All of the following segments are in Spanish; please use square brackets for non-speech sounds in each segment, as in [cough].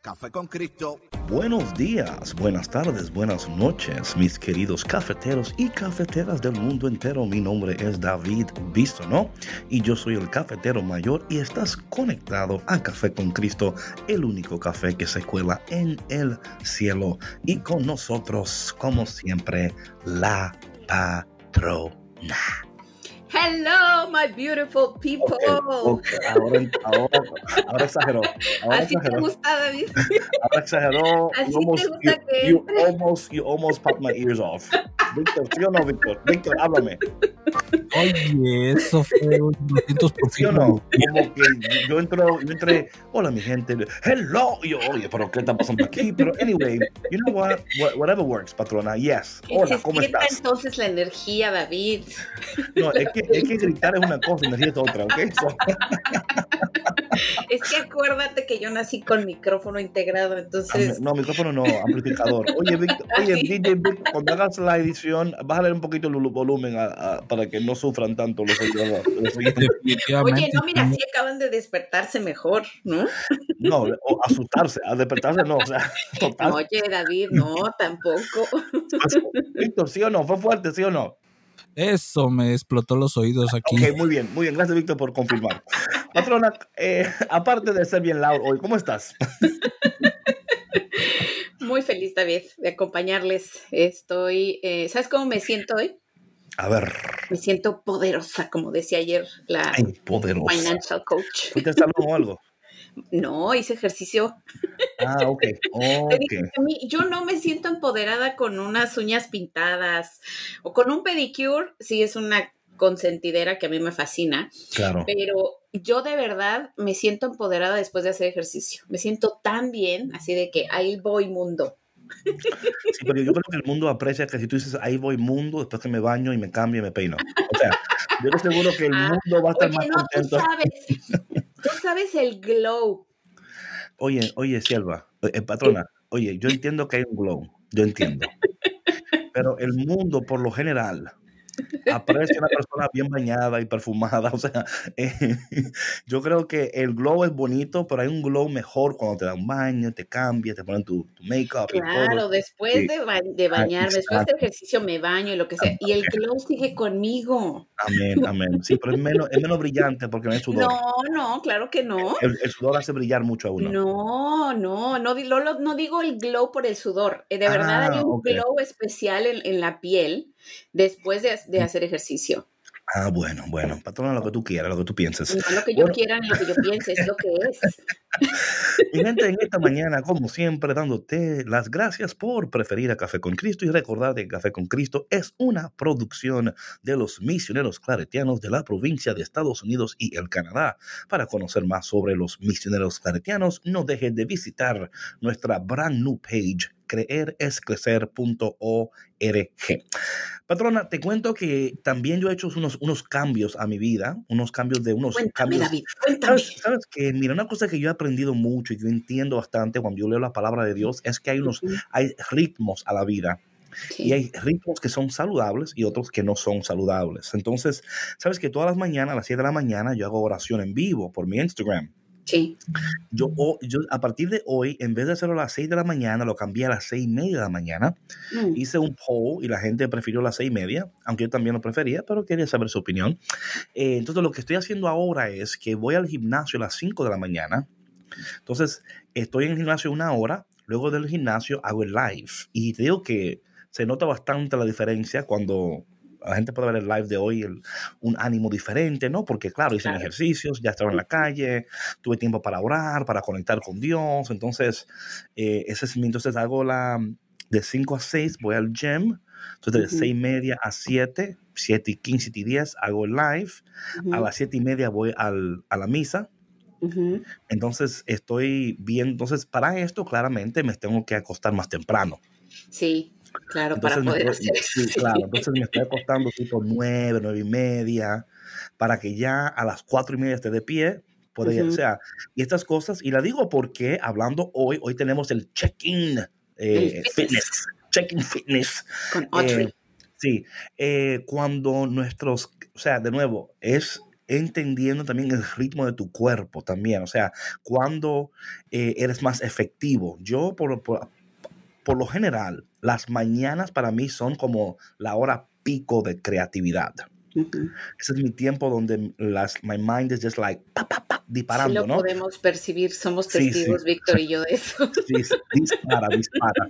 Café con Cristo. Buenos días, buenas tardes, buenas noches, mis queridos cafeteros y cafeteras del mundo entero. Mi nombre es David Bisono y yo soy el cafetero mayor y estás conectado a Café con Cristo, el único café que se cuela en el cielo. Y con nosotros, como siempre, la patrona. Hello, my beautiful people. Okay, Ahora, ahora, ahora, exageró. Ahora Así exageró. te gusta, David. Ahora exageró. [laughs] Así You almost, te gusta you, que you almost, you almost popped my ears off. Víctor, ¿sí o no, Víctor? Víctor, háblame. Oye, eso fue un 200 por ¿Sí o no? Como que yo entro, yo entré, hola mi gente, hello, y yo, oye, pero ¿qué está pasando aquí? Pero anyway, you know what, whatever works, patrona, yes. Hola, ¿cómo estás? entonces la energía, David. No, es que, es que gritar es una cosa, energía es otra, ¿ok? So, [laughs] Es que acuérdate que yo nací con micrófono integrado, entonces. no, micrófono no, amplificador. Oye, Víctor, [laughs] oye, Sí. DJ Víctor, cuando hagas la edición, bájale un poquito el volumen a- a- para que no sufran tanto los. Definitivamente. Oye, no, mira, sí acaban de despertarse mejor, ¿no? No, o asustarse, a despertarse no, o sea, total. Oye, David, no, tampoco. Víctor, ¿sí o no? ¿Fue fuerte, sí o no? Eso me explotó los oídos aquí. Ok, muy bien, muy bien. Gracias, Víctor, por confirmar. Patrona, eh, aparte de ser bien loud hoy, ¿cómo estás? Muy feliz, David, de acompañarles. Estoy. eh, ¿Sabes cómo me siento hoy? A ver, Me siento poderosa, como decía ayer la ay, poderosa. financial coach. ¿Fuiste al salón o algo? No, hice ejercicio. Ah, ok, [laughs] yo no me siento empoderada con unas uñas pintadas o con un pedicure. Sí, es una consentidera que a mí me fascina, Claro. pero yo de verdad me siento empoderada después de hacer ejercicio. Me siento tan bien, así de que ahí voy mundo. Sí, pero yo creo que el mundo aprecia que si tú dices, ahí voy mundo, después que me baño y me cambio y me peino. O sea, yo estoy seguro que el Ah, mundo va a estar Oye, más no, tú contento. sabes, [laughs] tú sabes el glow. Oye, oye, Sierva, eh, patrona, oye, yo entiendo que hay un glow, yo entiendo. [laughs] Pero el mundo, por lo general, aprecia a una persona bien bañada y perfumada. [laughs] O sea, eh, yo creo que el glow es bonito, pero hay un glow mejor cuando te da un baño, te cambias, te ponen tu, tu make-up Claro, todo. después Sí. de, ba- de bañarme, después de exacto. ejercicio me baño y lo que sea. Y el glow sigue conmigo. Amén, amén. Sí, pero es menos, es menos brillante porque no hay [laughs] sudor. No, no, claro que no. El, el sudor hace brillar mucho a uno. No, no, no, no, no digo el glow por el sudor. Eh, De verdad hay Ah, un ok. glow especial en, en la piel después de, de hacer ejercicio. Ah, bueno, bueno. Patrona, lo que tú quieras, lo que tú pienses. No lo que yo Bueno. quiera ni lo que yo piense, es lo que es. [laughs] Mi gente, en esta mañana, como siempre, dándote las gracias por preferir a Café con Cristo y recordar que Café con Cristo es una producción de los misioneros claretianos de la provincia de Estados Unidos y el Canadá. Para conocer más sobre los misioneros claretianos, no dejes de visitar nuestra brand new page creerescrecer.org. Patrona, te cuento que también yo he hecho unos, unos cambios a mi vida, unos cambios de unos Cuéntame, cambios David, cuéntame. ¿Sabes, sabes que, mira, una cosa que yo he aprendido mucho y yo entiendo bastante cuando yo leo la palabra de Dios es que hay unos, Ujú, hay ritmos a la vida sí. y hay ritmos que son saludables y otros que no son saludables. Entonces, sabes que todas las mañanas, a las 7 de la mañana, yo hago oración en vivo por mi Instagram. Sí. Yo, yo a partir de hoy, en vez de hacerlo a las 6 de la mañana, lo cambié a las 6 y media de la mañana. Mm, Hice un poll y la gente prefirió las 6 y media, aunque yo también lo prefería, pero quería saber su opinión. Eh, entonces, lo que estoy haciendo ahora es que voy al gimnasio a las 5 de la mañana. Entonces, estoy en el gimnasio una hora, luego del gimnasio hago el live. Y te digo que se nota bastante la diferencia cuando la gente puede ver el live de hoy, el- un ánimo diferente, ¿no? Porque claro, hice Claro. ejercicios, ya estaba en la calle, tuve tiempo para orar, para conectar con Dios. Entonces, eh, ese es mi, entonces hago la de 5 a 6, voy al gym, Entonces, de Ujú. 6 y media a 7, 7 y 15, 7 y 10 hago el live. A Ujú, las 7 y media voy al- a la misa. ujú. Entonces, estoy bien. Entonces, para esto, claramente, me tengo que acostar más temprano. Sí, claro, Entonces, para poder hacer eso. sí, claro, entonces me estoy [laughs] acostando tipo 9, 9 y media, para que ya a las 4 y media esté de pie. Puede, ya- Ujú. o sea, y estas cosas, y la digo porque hablando hoy, hoy tenemos el check-in eh, fitness. fitness, check-in fitness. Con Audrey. Eh, sí, eh, cuando nuestros, o sea, de nuevo, es entendiendo también el ritmo de tu cuerpo también, o sea, cuando eh, eres más efectivo. Yo, por, por, por lo general, las mañanas para mí son como la hora pico de creatividad. Ujú. Ese es mi tiempo donde las, my mind is just like, pa, pa, pa, Sí disparando, lo ¿no? podemos percir, somos Sí, sí. testigos, Víctor y yo, de eso. [laughs] Dis- dispara, dispara.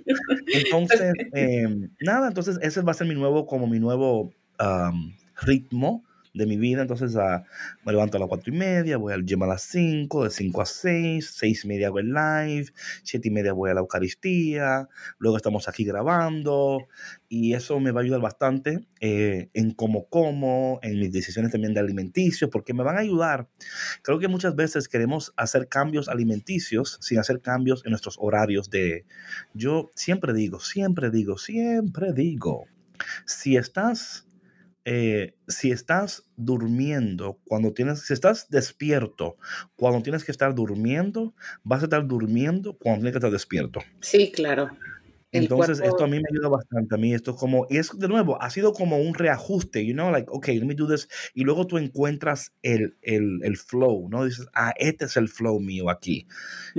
Entonces, [laughs] eh, nada, entonces ese va a ser mi nuevo, como mi nuevo um, ritmo de mi vida. Entonces, ah, me levanto a las cuatro y media, voy al gym a las 5, de 5 a 6, 6 y media hago el live, 7 y media voy a la Eucaristía, luego estamos aquí grabando y eso me va a ayudar bastante eh, en cómo como, en mis decisiones también de alimenticios, porque me van a ayudar. Creo que muchas veces queremos hacer cambios alimenticios sin hacer cambios en nuestros horarios de... Yo siempre digo, siempre digo, siempre digo, si estás eh, si estás durmiendo, cuando tienes, si estás despierto, cuando tienes que estar durmiendo, vas a estar durmiendo cuando tienes que estar despierto. Sí, claro. El Entonces, cuerpo- esto a mí me ayuda bastante. A mí esto es como, y es de nuevo, ha sido como un reajuste, you know, like, okay, let me do this. Y luego tú encuentras el, el, el flow, ¿no? Dices, ah, este es el flow mío aquí.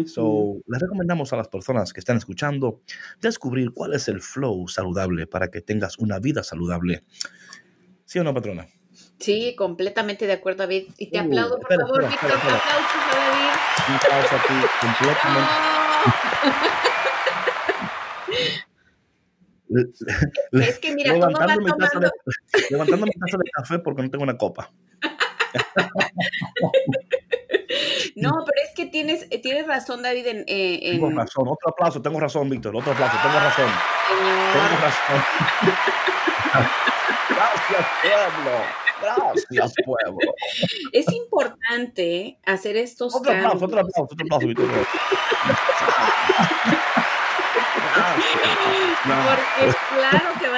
So, les recomendamos a las personas que están escuchando descubrir cuál es el flow saludable para que tengas una vida saludable. ¿Sí o no, patrona? Sí, completamente de acuerdo, David. Y te Uh, aplaudo, por espera, favor, Víctor. Aplausos a David. Un aplauso aquí, completamente. [laughs] Es que mira, levantando, mi taza de, [laughs] levantando mi taza de café porque no tengo una copa. [laughs] No, pero es que tienes, eh, tienes razón, David, en, eh, en- Tengo razón. Otro aplauso. Tengo razón, Víctor. Otro aplauso. Tengo razón. Tengo razón. Gracias, pueblo. Gracias, pueblo. Es importante hacer estos Otro aplauso, cambios. otro aplauso, otro aplauso. [laughs] Gracias. No. Porque claro que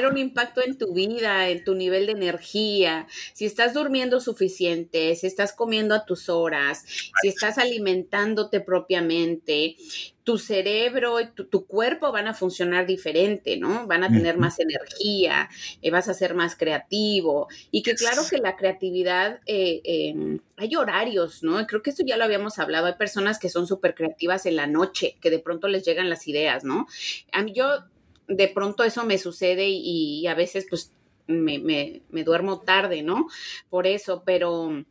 tener un impacto en tu vida, en tu nivel de energía. Si estás durmiendo suficiente, si estás comiendo a tus horas, si estás alimentándote propiamente, tu cerebro y tu, tu cuerpo van a funcionar diferente, ¿no? Van a tener más energía, eh, vas a ser más creativo. Y que claro que la creatividad, eh, eh, hay horarios, ¿no? Creo que esto ya lo habíamos hablado. Hay personas que son súper creativas en la noche, que de pronto les llegan las ideas, ¿no? A mí yo, de pronto eso me sucede y, y a veces pues me, me- me duermo tarde, ¿no? Por eso, pero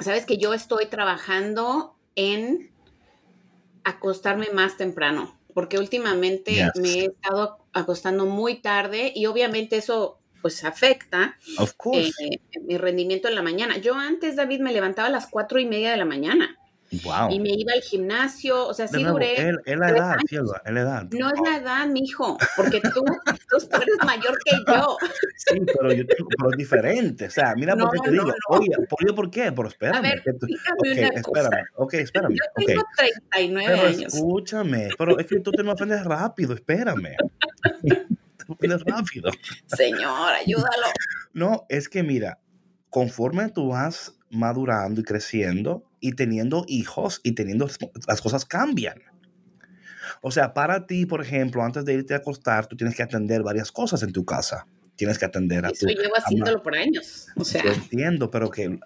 sabes que yo estoy trabajando en acostarme más temprano, porque últimamente Yes. me he estado acostando muy tarde y obviamente eso pues afecta Of eh, mi rendimiento en la mañana. Yo antes, David, me levantaba a las cuatro y media de la mañana wow. y me iba al gimnasio, o sea, De sí nuevo, duré... es es la edad, cielo, es la edad. No es la edad, mijo, porque tú, tú eres mayor que [laughs] yo. Sí, pero, yo tengo- pero es diferente. O sea, mira por qué No, te no, digo. no. Oye, ¿por, ¿por qué? Pero espérame. A ver, tú- una cosa. espérame. Ok, [laughs] espérame. Yo tengo 39 Pero años. escúchame, pero es que tú te me ofendes rápido, espérame. [laughs] te ofendes rápido. Señor, ayúdalo. No, es que mira, conforme tú vas madurando y creciendo y teniendo hijos y teniendo las cosas cambian. O sea, para ti, por ejemplo, antes de irte a acostar, tú tienes que atender varias cosas en tu casa. Tienes que atender a Eso tu llevo haciéndolo por años. O sea, Yo entiendo, pero que,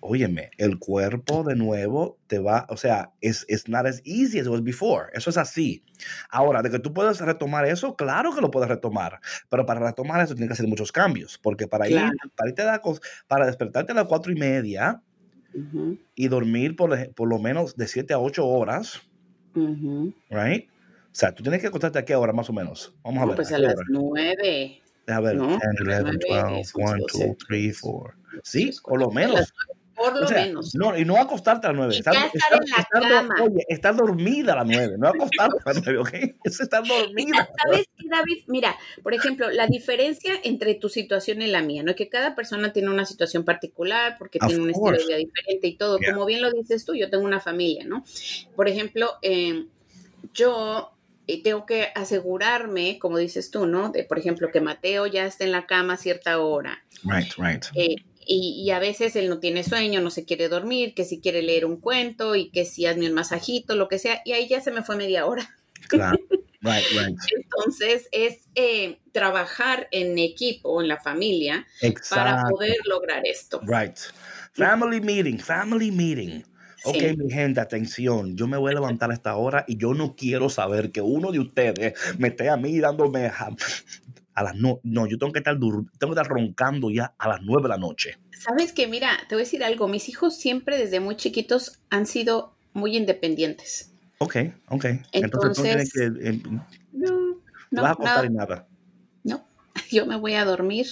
óyeme, el cuerpo de nuevo te va, o sea, es it's not as easy as it was before. Eso es así. Ahora, de que tú puedes retomar eso, claro que lo puedes retomar, pero para retomar eso tienes que hacer muchos cambios, porque para Claro. ir, para irte a para despertarte a las cuatro y media ujú, y dormir por, por lo menos de siete a ocho horas, ujú. right? O sea, tú tienes que acostarte a qué hora más o menos. Vamos a No, ver. pues ¿a a las nueve. Deja ver, No, 10, 11, nueve, 12, son 1, doce. 2, 3, 4. Sí, por lo A menos. Por lo menos. No, y no acostarte a las 9. Y ya estar en la cama. Oye, estar dormida a las 9, no [laughs] acostarte a las 9, ¿ok? Es estar dormida. ¿Sabes qué, David? Mira, por ejemplo, la diferencia entre tu situación y la mía, ¿no? Que cada persona tiene una situación particular porque tiene un estilo de vida diferente y todo. Como bien lo dices tú, yo tengo una familia, ¿no? Por ejemplo, eh, yo tengo que asegurarme, como dices tú, ¿no? De, por ejemplo, que Mateo ya esté en la cama a cierta hora. Right, right. Eh, y, y, a veces él no tiene sueño, no se quiere dormir, que si quiere leer un cuento y que si hazme un masajito, lo que sea, y ahí ya se me fue media hora. Claro. [laughs] Right, right. Entonces es eh, trabajar en equipo, en la familia, Exacto. para poder lograr esto. Right. Family meeting, family meeting. Ok, sí. mi gente, atención. Yo me voy a levantar a esta hora y yo no quiero saber que uno de ustedes me esté a mí dándome a, a las no, no, yo tengo que estar tengo que estar roncando ya a las nueve de la noche. Sabes que mira, te voy a decir algo. Mis hijos siempre desde muy chiquitos han sido muy independientes. Ok, ok. Entonces, Entonces no tienes que eh, no, no, vas a contar y nada. No, [laughs] yo me voy a dormir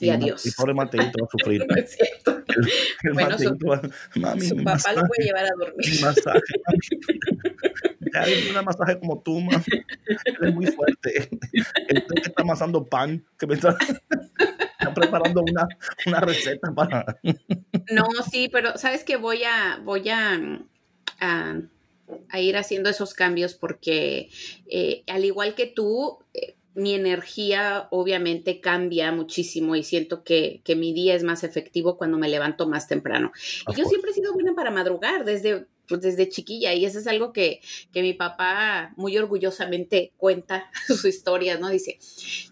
y, y adiós. Y pobre Mateito va a [laughs] sufrir. no es cierto. El, [laughs] el bueno, su, mami, su papá masaje, lo puede llevar a dormir. mi masaje. [laughs] Ya hay una masaje como tú, mami. Él es muy fuerte. Él que está amasando pan, que me está, [laughs] está preparando una, una receta para. No, sí, pero sabes que voy a, voy a, a, a ir haciendo esos cambios porque eh, al igual que tú, eh, mi energía obviamente cambia muchísimo y siento que, que, mi día es más efectivo cuando me levanto más temprano. Y yo siempre he sido buena para madrugar desde, pues desde chiquilla y eso es algo que, que mi papá muy orgullosamente cuenta [laughs] sus historias, ¿no? Dice,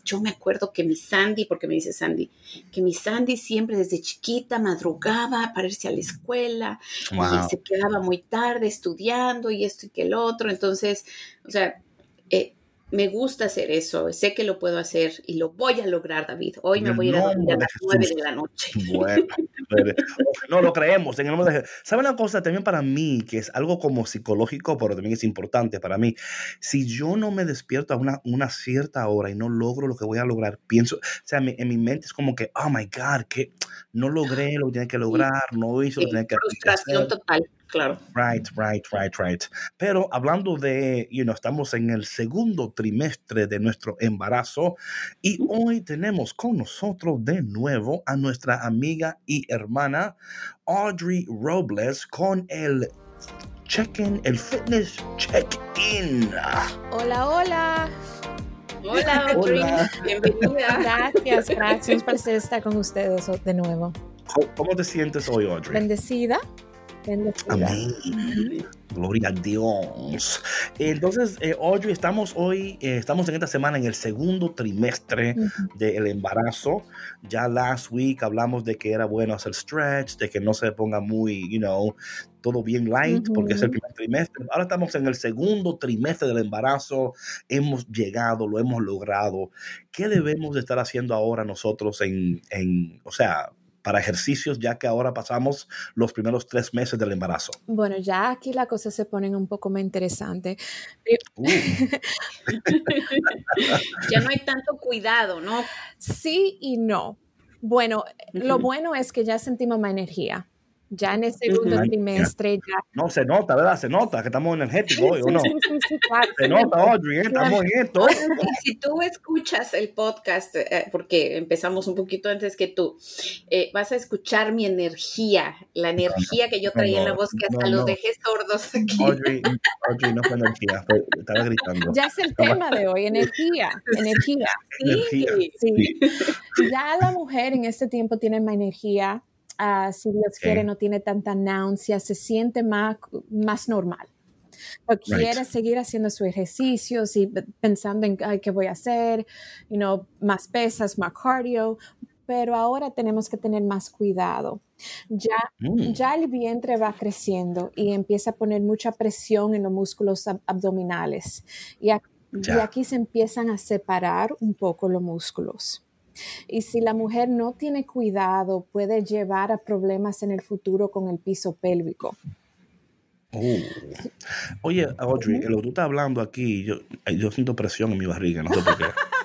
yo me acuerdo que mi Sandy, porque me dice Sandy, que mi Sandy siempre desde chiquita madrugaba para irse a la escuela Wow. y se quedaba muy tarde estudiando y esto y que el otro. Entonces, o sea, eh, me gusta hacer eso, sé que lo puedo hacer y lo voy a lograr, David. Hoy me voy a ir a dormir a las nueve de la noche. Bueno, [laughs] no lo creemos en el nombre de. ¿Sabe una cosa también para mí que es algo como psicológico, pero también es importante para mí? Si yo no me despierto a una, una cierta hora y no logro lo que voy a lograr, pienso, o sea, mi- en mi mente es como que, oh my God, que no logré lo que tenía que lograr, no hice lo que tenía que, que frustración hacer. total, claro. Right, right, right, right. Pero hablando de, you know, estamos en el segundo trimestre de nuestro embarazo y hoy tenemos con nosotros de nuevo a nuestra amiga y hermana Audrey Robles con el check-in, el fitness check-in. Hola, hola. Hola, [laughs] Audrey. Hola. Bienvenida. Gracias, gracias. Placer estar con ustedes de nuevo. ¿Cómo- ¿Cómo te sientes hoy, Audrey? Bendecida. Amén. Gloria a Dios. Entonces, eh, Audrey, estamos hoy, eh, estamos en esta semana en el segundo trimestre del embarazo. Ya last week hablamos de que era bueno hacer stretch, de que no se ponga muy, you know, todo bien light, porque es el primer trimestre. Ahora estamos en el segundo trimestre del embarazo. Hemos llegado, lo hemos logrado. ¿Qué debemos de estar haciendo ahora nosotros en, en o sea, para ejercicios, ya que ahora pasamos los primeros tres meses del embarazo? Bueno, ya aquí la cosa se pone un poco más interesante. Uh, [laughs] Ya no hay tanto cuidado, ¿no? Sí y no. Bueno, lo Ujú. bueno es que ya sentimos más energía. Ya en el segundo Ujú. trimestre ya. no se nota, ¿verdad? Se nota que estamos energéticos hoy, ¿o Sí, no? sí, sí, sí, claro. Se nota, Audrey, ¿eh? estamos en esto. Y si tú escuchas el podcast, eh, porque empezamos un poquito antes que tú, eh, vas a escuchar mi energía, la energía que yo traía en la voz, que hasta no, los no. dejé sordos aquí. Audrey, Audrey no fue energía, fue- estaba gritando. Ya es el tema de hoy, energía, [laughs] energía. energía. Sí. Ya la mujer en este tiempo tiene más energía, ah, si Dios Ok. quiere no tiene tanta náusea, se siente más, más normal. Pero quiere seguir haciendo sus ejercicios y pensando en Ay, qué voy a hacer, you know, más pesas, más cardio, pero ahora tenemos que tener más cuidado. Ya, Mm, ya el vientre va creciendo y empieza a poner mucha presión en los músculos ab- abdominales. Y, ac- y aquí se empiezan a separar un poco los músculos. Y si la mujer no tiene cuidado, puede llevar a problemas en el futuro con el piso pélvico. uh. Oye, Audrey, lo que tú estás hablando aquí, yo, yo siento presión en mi barriga, no sé por qué. [laughs]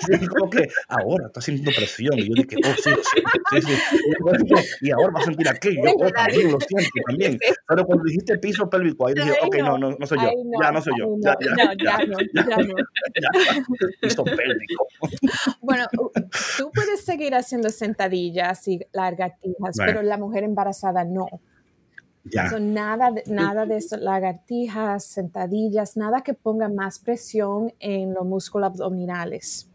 sí, como que ahora está sintiendo presión. Y yo dije, oh, sí, sí. Y, ahora va a sentir aquello. Oh, también lo siento también. Pero cuando dijiste piso pélvico, ahí dije, ok, no, no, no soy yo. Ya no soy yo. Ya, ya, ya, no, ya, no. Piso pélvico. Bueno, tú puedes seguir haciendo sentadillas y lagartijas, pero la mujer embarazada no. Ya. nada, nada de eso, lagartijas, sentadillas, nada que ponga más presión en los músculos abdominales.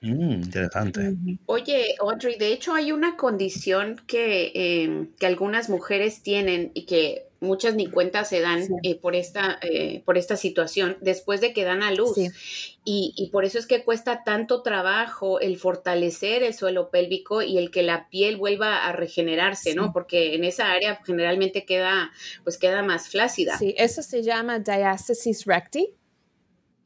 Mm, interesante. Oye, Audrey, de hecho hay una condición que, em, que algunas mujeres tienen y que muchas ni cuenta se dan eh, por, esta, eh, por esta situación después de que dan a luz. Y, y, por eso es que cuesta tanto trabajo el fortalecer el suelo pélvico y el que la piel vuelva a regenerarse, ¿no? Porque en esa área generalmente queda, pues queda más flácida. Sí, eso se llama diastasis recti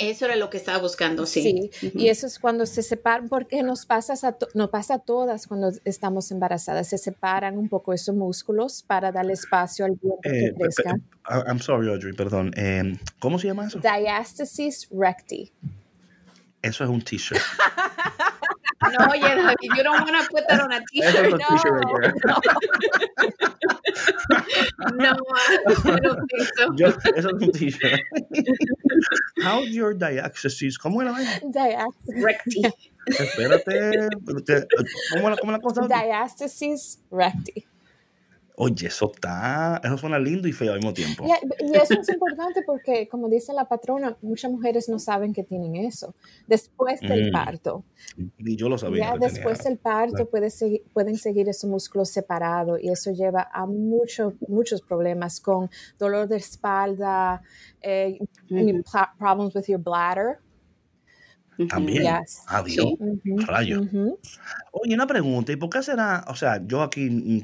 eso era lo que estaba buscando, sí. Sí, y eso es cuando se separan, porque nos pasa, a nos pasa a todas cuando estamos embarazadas, se separan un poco esos músculos para darle espacio al vientre que eh, crezca. Ah, I'm sorry, Audrey, perdón. Em, ¿Cómo se llama eso? Diastasis recti. Eso es un t-shirt. [laughs] No, oye, David, you don't want to put that on a [laughs] t-shirt. No, [laughs] no, I don't think so. [laughs] Yo, eso es un t-shirt. How's your diastasis? ¿Cómo era? Diastasis. Recti. Espérate. ¿Cómo, la, cómo la cosa? Diastasis recti. Oye, eso está, eso suena lindo y feo al mismo tiempo. Y, [laughs] eso es importante porque, como dice la patrona, muchas mujeres no saben que tienen eso después del mm. parto. Y yo lo sabía. Ya después del parto puede seguir, pueden seguir esos músculos separados y eso lleva a muchos, muchos problemas con dolor de espalda, eh, problems with your bladder también. Adiós. Rayo. Oye, una pregunta, ¿y por qué será, o sea, yo aquí, mm,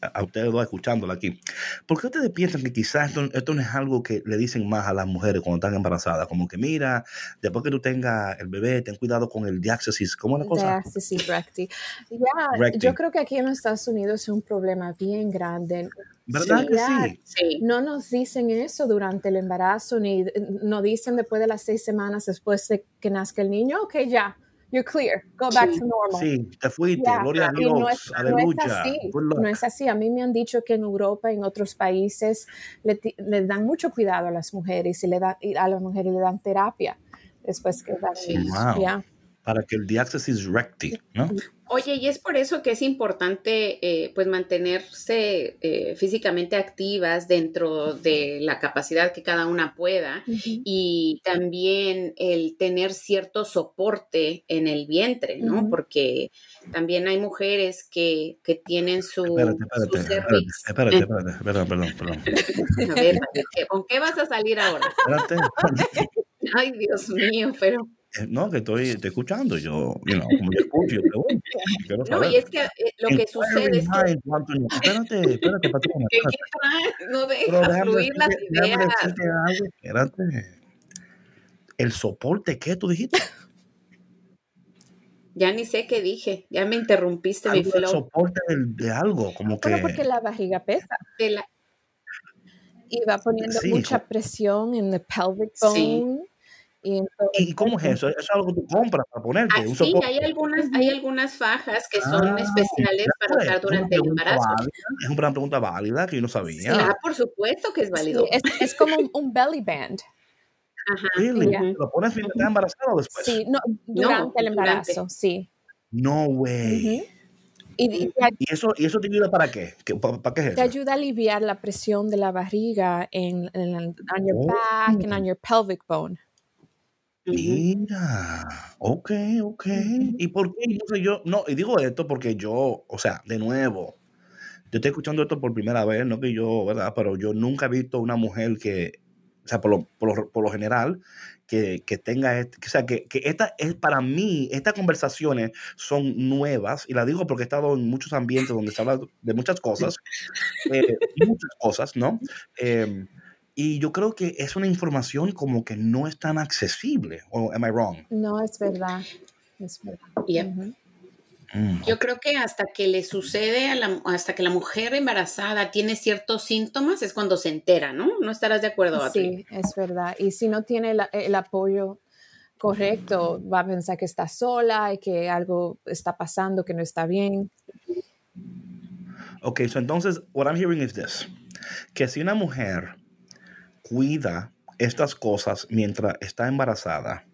a ustedes dos escuchándola aquí, ¿por qué ustedes piensan que quizás esto, no es algo que le dicen más a las mujeres cuando están embarazadas? Como que, mira, después que tú tengas el bebé, ten cuidado con el diáxesis, ¿cómo es la cosa? Diáxesis recti. Ya, yo creo que aquí en Estados Unidos es un problema bien grande. ¿Verdad que sí? No nos dicen eso durante el embarazo, ni nos dicen después de las seis semanas después de que nazca el niño, ok, ya, you're clear, go back to normal. Sí, te fuiste, gloria a Dios, no es, aleluya. No es, así, no es así, a mí me han dicho que en Europa y en otros países le, le dan mucho cuidado a las mujeres y, le dan, y a las mujeres le dan terapia después que dan sí, wow. Para que el diáxis recti, ¿no? Oye, y es por eso que es importante eh, pues mantenerse eh, físicamente activas dentro de la capacidad que cada una pueda y también el tener cierto soporte en el vientre, ¿no? Porque también hay mujeres que, que tienen su... Espérate, espérate, espérate, espérate, espérate, perdón, perdón. [laughs] A ver, ¿con qué vas a salir ahora? Espérate. Ay, Dios mío, pero... Eh, no, que estoy, escuchando, yo, you know, como yo escucho, yo pregunto. No, y es que eh, lo que sucede es que... Espérate, espérate, patrona. [laughs] no deja fluir las ideas. espérate. ¿El soporte qué tú dijiste? Ya ni sé qué dije, ya me interrumpiste mi flow. El soporte de, de, algo, como que... Pero porque la barriga pesa. la... Y va poniendo mucha presión en el pelvic bone. Sí ¿Y, cómo es eso? ¿Eso es algo que tú compras para ponerte? Ah, sí, hay algunas, hay algunas fajas que son ah, especiales para usar durante el embarazo. Es una pregunta válida que yo no sabía. Sí, ah, por supuesto que es válido. es, es, como un, belly band. Ajá. ¿Lo pones mientras estás embarazada o después? Sí, no, durante el embarazo, sí. No way. y, y, eso, ¿Y eso te ayuda para qué? ¿Para, qué es eso? Te ayuda a aliviar la presión de la barriga en, en, en on your back and on your pelvic bone. Mira, ok, ok. ¿Y por qué? No sé, yo, no, y digo esto porque yo, o sea, de nuevo, yo estoy escuchando esto por primera vez, no que yo, ¿verdad? Pero yo nunca he visto una mujer que, o sea, por lo, por lo, por lo general, que, que tenga, este, o sea, que, que, esta es para mí, estas conversaciones son nuevas, y la digo porque he estado en muchos ambientes donde se habla de muchas cosas, eh, muchas cosas, ¿no? [laughs] Eh, y yo creo que es una información como que no es tan accesible. ¿O am I wrong? No, es verdad. Es verdad. Mm, yo creo que hasta que le sucede, a la, hasta que la mujer embarazada tiene ciertos síntomas, es cuando se entera, ¿no? ¿No estarás de acuerdo? Sí, es verdad. Y si no tiene el, apoyo Correcto, va a pensar que está sola y que algo está pasando que no está bien. Ok, so entonces, what I'm hearing is this: que si una mujer cuida estas cosas mientras está embarazada,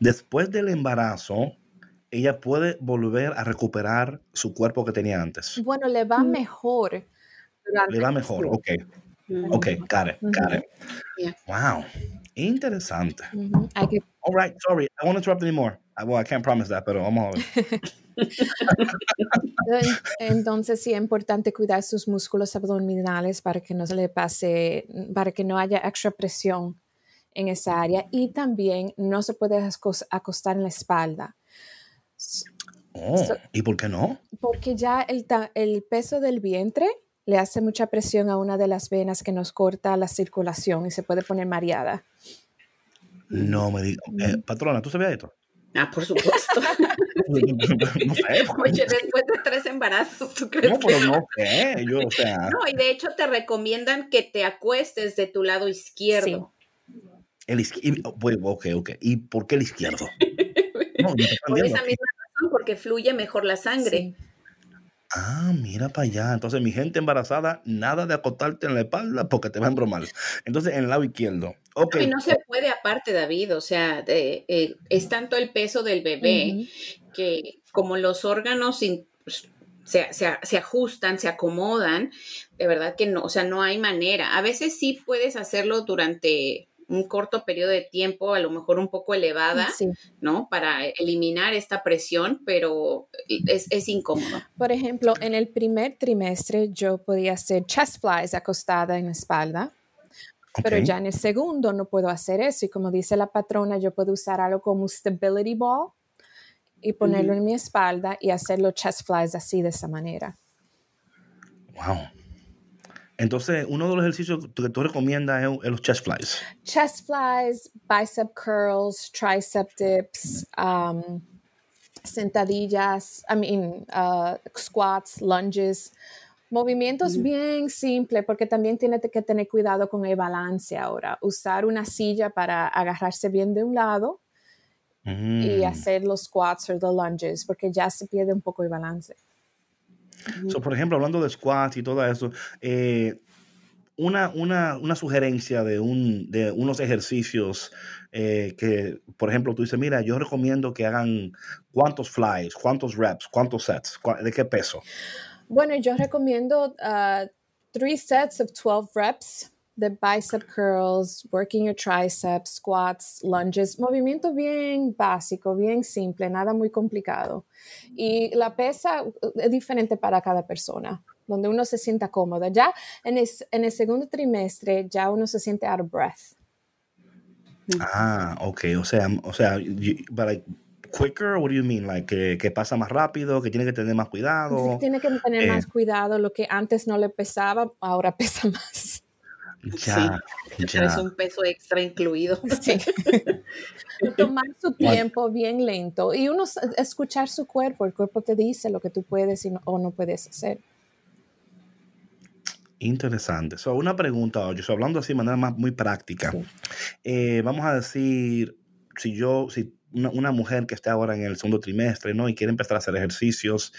después del embarazo, ella puede volver a recuperar su cuerpo que tenía antes. Bueno, le va mejor. Le va mejor, ok. Ok, got it, got it. Yeah. Wow, interesante. Que- All right, sorry, I won't interrupt anymore. I, well, I can't promise that, pero vamos a ver. [laughs] En- [laughs] Entonces sí es importante cuidar sus músculos abdominales para que no se le pase, para que no haya extra presión en esa área y también no se puede acos- acostar en la espalda Oh, So- ¿y por qué no? porque ya el peso del vientre le hace mucha presión a una de las venas que nos corta la circulación y se puede poner mareada. No me digas. Eh, patrona, ¿tú sabías esto? Ah, por supuesto. [laughs] no sé. Oye, después de tres embarazos, ¿tú crees No, que pero no sé. Yo, o sea, No, y de hecho te recomiendan que te acuestes de tu lado izquierdo. el izquierdo. Ok, ok. ¿Y por qué el izquierdo? [laughs] No, Por esa misma razón, porque fluye mejor la sangre. Sí. Ah, mira para allá. Entonces, mi gente embarazada, nada de acostarte en la espalda porque te va a embromar. Entonces, en el lado izquierdo. Ok. Y no se puede aparte, David, o sea, de- eh, es tanto el peso del bebé que como los órganos in- pues, se, se- se ajustan, se acomodan, de verdad que no, o sea, no hay manera. A veces sí puedes hacerlo durante un corto periodo de tiempo, a lo mejor un poco elevada, Sí. ¿no? Para eliminar esta presión, pero es, es incómodo. Por ejemplo, en el primer trimestre yo podía hacer chest flies acostada en la espalda, pero ya en el segundo no puedo hacer eso. Y como dice la patrona, yo puedo usar algo como un stability ball y ponerlo en mi espalda y hacer los chest flies así de esa manera. Wow. Entonces, uno de los ejercicios que tú recomiendas es, es los chest flies. Chest flies, bicep curls, tricep dips, um, sentadillas, I mean, uh, squats, lunges. Movimientos bien simples porque también tiene que tener cuidado con el balance ahora. Usar una silla para agarrarse bien de un lado y Mm. hacer los squats o los lunges porque ya se pierde un poco el balance. So, por ejemplo, hablando de squats y todo eso, eh, una, una, una sugerencia de, un, de unos ejercicios eh, que, por ejemplo, tú dices, mira, yo recomiendo que hagan cuántos flies, cuántos reps, cuántos sets, cua- de qué peso. Bueno, yo recomiendo uh, three sets of 12 reps de bicep curls, working your triceps, squats, lunges, movimiento bien básico, bien simple, nada muy complicado. Y la pesa uh, es diferente para cada persona, donde uno se sienta cómoda. Ya en el, en el segundo trimestre ya uno se siente out of breath. Ah, ok, o sea, o sea, you- but like, quicker, what do you mean? Like, que, que pasa más rápido, que tiene que tener más cuidado. Tiene que tener eh. más cuidado, lo que antes no le pesaba, ahora [laughs] pesa más. Ya, ya. Es un peso extra incluido. [laughs] Sí. [laughs] Tomar su tiempo bien lento y uno escuchar su cuerpo. El cuerpo te dice lo que tú puedes y no- o no puedes hacer. Interesante. So, una pregunta, yo estoy hablando así de manera más muy práctica. Sí. Eh, vamos a decir, si yo, si una, una mujer que está ahora en el segundo trimestre, ¿no? Y quiere empezar a hacer ejercicios,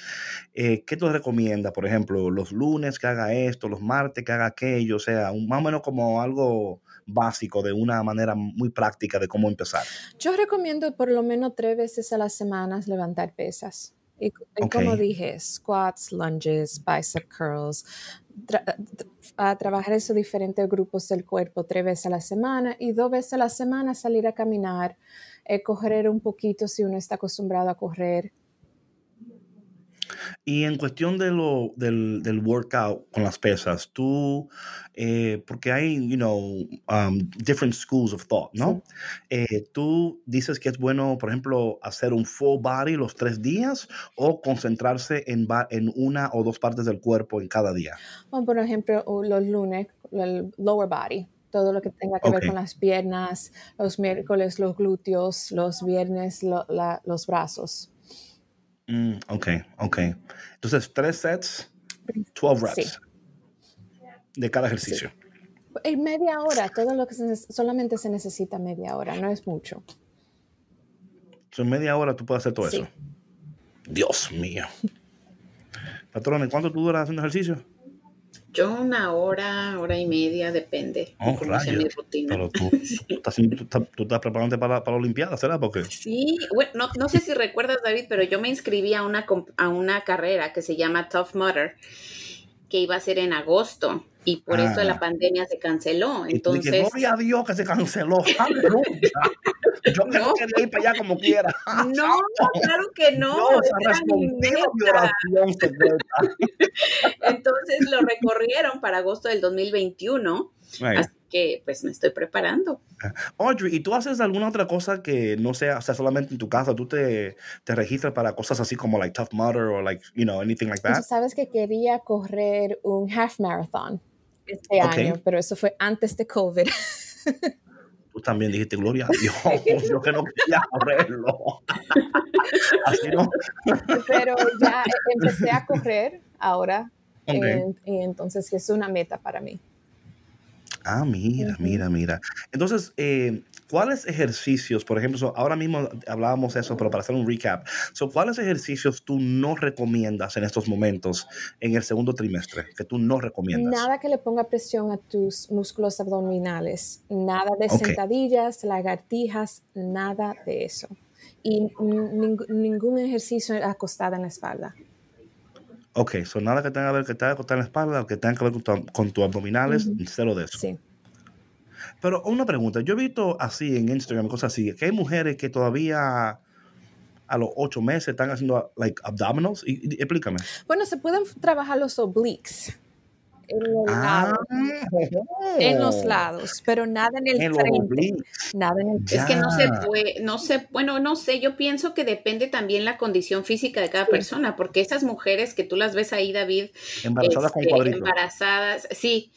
eh, ¿qué tú recomiendas? Por ejemplo, los lunes que haga esto, los martes que haga aquello, o sea, un- más o menos como algo básico, de una manera muy práctica de cómo empezar. Yo recomiendo por lo menos tres veces a la semana levantar pesas. Y, como dije, squats, lunges, bicep curls, tra- a trabajar esos diferentes grupos del cuerpo tres veces a la semana y dos veces a la semana salir a caminar, eh, correr un poquito si uno está acostumbrado a correr. Y en cuestión de lo, del, del workout con las pesas, tú, eh, porque hay, you know, um, different schools of thought, ¿no? Eh, tú dices que es bueno, por ejemplo, hacer un full body los tres días o concentrarse en, en una o dos partes del cuerpo en cada día. O, por ejemplo, los lunes, el lower body, todo lo que tenga que ver con las piernas, los miércoles los glúteos, los viernes lo- la- los brazos. Mm, ok, ok. Entonces, tres sets, 12 reps Sí. de cada ejercicio. En media hora, todo lo que se solamente se necesita media hora, no es mucho. So, en media hora tú puedes hacer todo Sí. eso. Dios mío. Patrón, ¿en cuánto tú duras haciendo ejercicio? Yo una hora, hora y media, depende Oh, cómo sea rayos. mi rutina. Pero tú, [laughs] tú estás, tú estás, tú estás preparándote para, para la Olimpiada, ¿será? Porque Sí, bueno, no, no sé si recuerdas, David, pero yo me inscribí a una, a una carrera que se llama Tough Mudder, que iba a ser en agosto, y por eso Ah. la pandemia se canceló. Entonces, gloria a Dios que se canceló. [laughs] Aleluya. Yo que no No. ir para allá como quiera. [laughs] no, claro que no, meta. oración. [laughs] Entonces lo recorrieron para agosto del 2021, Right. así que pues me estoy preparando. Audrey, ¿y tú haces alguna otra cosa que no sea, o sea, solamente en tu casa? ¿Tú te, te registras para cosas así como like Tough Mudder o like, you know, anything like Tú that? sabes que quería correr un half marathon este Ok. año, pero eso fue antes de COVID. [laughs] Tú también dijiste, gloria a Dios, [laughs] yo que no quería correrlo. [laughs] Así no. pero ya empecé a correr ahora. Ok. eh, y entonces es una meta para mí. Ah, mira, mira, mira. Entonces, eh, ¿cuáles ejercicios, por ejemplo, so, ahora mismo hablábamos de eso, pero para hacer un recap, so, ¿cuáles ejercicios tú no recomiendas en estos momentos en el segundo trimestre? Que tú no recomiendas. Nada que le ponga presión a tus músculos abdominales, nada de Ok. sentadillas, lagartijas, nada de eso. Y ning- ningún ejercicio acostada en la espalda. Ok, so nada que tenga que ver que te cortar la espalda o que tenga que ver con, tu, con tus abdominales, cero de eso. Sí. Pero una pregunta, yo he visto así en Instagram, cosas así, que hay mujeres que todavía a los ocho meses están haciendo like abdominals. Y, y- explícame. Bueno, se pueden trabajar los obliques en los, Ah, lados, en los lados, pero nada en el frente. Nada en el Es que no se puede, no sé, bueno, no sé, yo pienso que depende también la condición física de cada persona, porque esas mujeres que tú las ves ahí, David, Embarazadas con este, cuadritos. embarazadas, sí,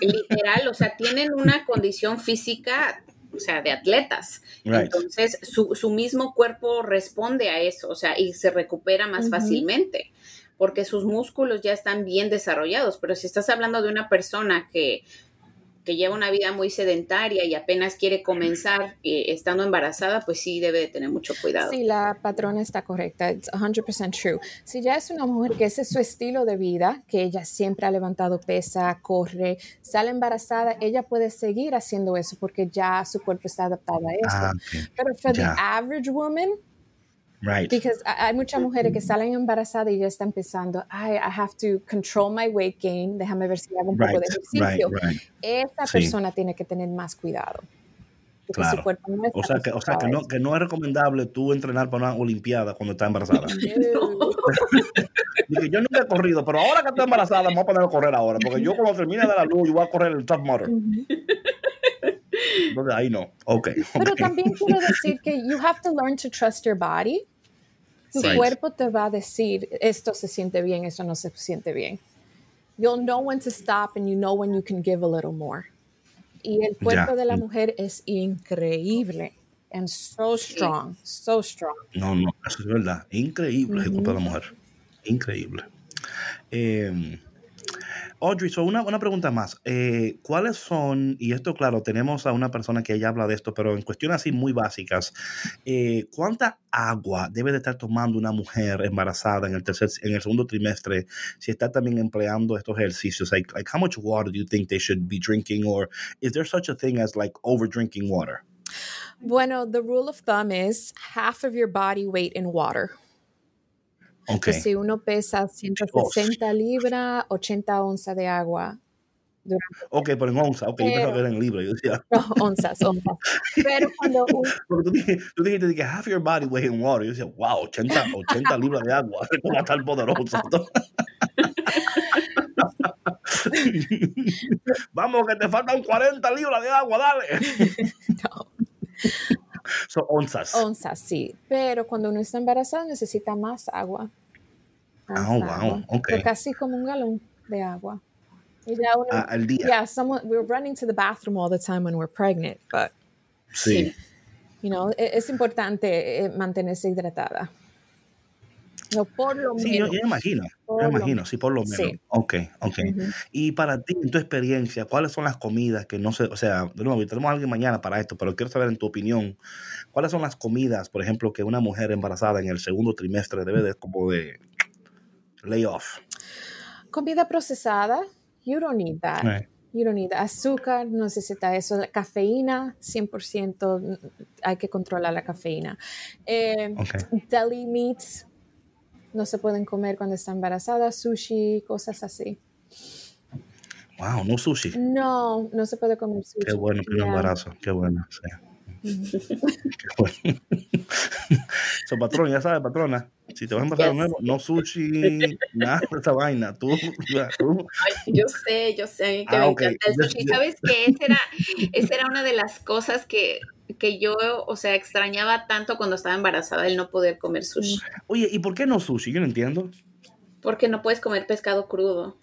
literal, o sea, tienen una condición física, o sea, de atletas. Right. Entonces, su, su mismo cuerpo responde a eso, o sea, y se recupera más fácilmente, porque sus músculos ya están bien desarrollados. Pero si estás hablando de una persona que, que lleva una vida muy sedentaria y apenas quiere comenzar eh, estando embarazada, pues sí debe de tener mucho cuidado. Sí, la patrona está correcta. It's 100% true. Si ya es una mujer que ese es su estilo de vida, que ella siempre ha levantado pesa, corre, sale embarazada, ella puede seguir haciendo eso porque ya su cuerpo está adaptado a eso. Ah, ok. Pero for ya. the average woman, Right. because ha- hay muchas mujeres que salen embarazadas y ya están pensando, ay, I have to control my weight gain, déjame ver si hago un poco Right, de right, ejercicio. right. Esa Sí. persona tiene que tener más cuidado. Claro. no O sea, que, o sea que, no, que no es recomendable tú entrenar para una olimpiada cuando estás embarazada. [laughs] yo nunca he corrido, pero ahora que estoy embarazada, me voy a poner a correr ahora. Porque yo cuando termine de la luz, yo voy a correr el Tough Mudder. Entonces ahí no. Ok. Pero también quiero decir que you have to learn to trust your body. Tu Sí. cuerpo te va a decir esto se siente bien, esto no se siente bien. You'll know when to stop and you know when you can give a little more. Y el cuerpo Ya. de la mujer es increíble and so strong, so strong. No, no, eso es verdad. Increíble el cuerpo de la mujer. Increíble. Eh, Audrey, so una, una pregunta más. Eh, ¿Cuáles son, y esto claro, tenemos a una persona que ella habla de esto, pero en cuestiones así muy básicas, eh, ¿cuánta agua debe de estar tomando una mujer embarazada en el, tercer, en el segundo trimestre si está también empleando estos ejercicios? Like, like how much water do you think they should be drinking or is there such a thing as like over drinking water? Bueno, the rule of thumb is half of your body weight in water. Okay. Si uno pesa 160 libras, 80 onzas de agua durante Ok, pero en onza. Ok, yo pensaba que era en libra. Yo decía, [laughs] no, onzas, onzas. Pero cuando [laughs] un- Porque tú, dijiste, tú dijiste que half your body weight in water. Yo decía, wow, 80, 80 libras de agua. ¿Cómo va a estar poderoso? [laughs] Vamos, que te faltan 40 libras de agua, dale. no, Son onzas. onzas, sí. Pero cuando uno está embarazada necesita más agua. Más Ah, wow, agua. ok. Pero casi como un galón de agua. Y ya uno, Ah, al día. yeah, someone, we're running to the bathroom all the time when we're pregnant, but, Sí. you know, e- es importante eh, mantenerse hidratada. No, por lo Sí, yo, menos. yo me imagino, yo Por lo imagino, sí, por lo menos. Sí. Ok, ok. Y para ti, en tu experiencia, ¿cuáles son las comidas que no se, o sea, de nuevo, tenemos a alguien mañana para esto, pero quiero saber en tu opinión, ¿cuáles son las comidas, por ejemplo, que una mujer embarazada en el segundo trimestre debe de como de lay off? Comida procesada, you don't need that. Right. You don't need azúcar, no necesita eso. La cafeína, 100% mm, hay que controlar la cafeína. Eh, deli meats, no se pueden comer cuando está embarazada, sushi, cosas así. Wow, no sushi. No, no se puede comer sushi. Qué bueno, primer Yeah. embarazo, qué bueno. sí. [laughs] Qué bueno. so, patrón, ya sabes, patrona, si te vas a embarazar de Yes. nuevo, no sushi, nada de esa vaina. Tú, ya, tú Ay, yo sé, yo sé, a mí que Ah, me encanta el sushi. ¿Sabes qué? Esa era, esa era una de las cosas que, que yo, o sea, extrañaba tanto cuando estaba embarazada, el no poder comer sushi. Oye, ¿y por qué no sushi? Yo no entiendo. Porque no puedes comer pescado crudo.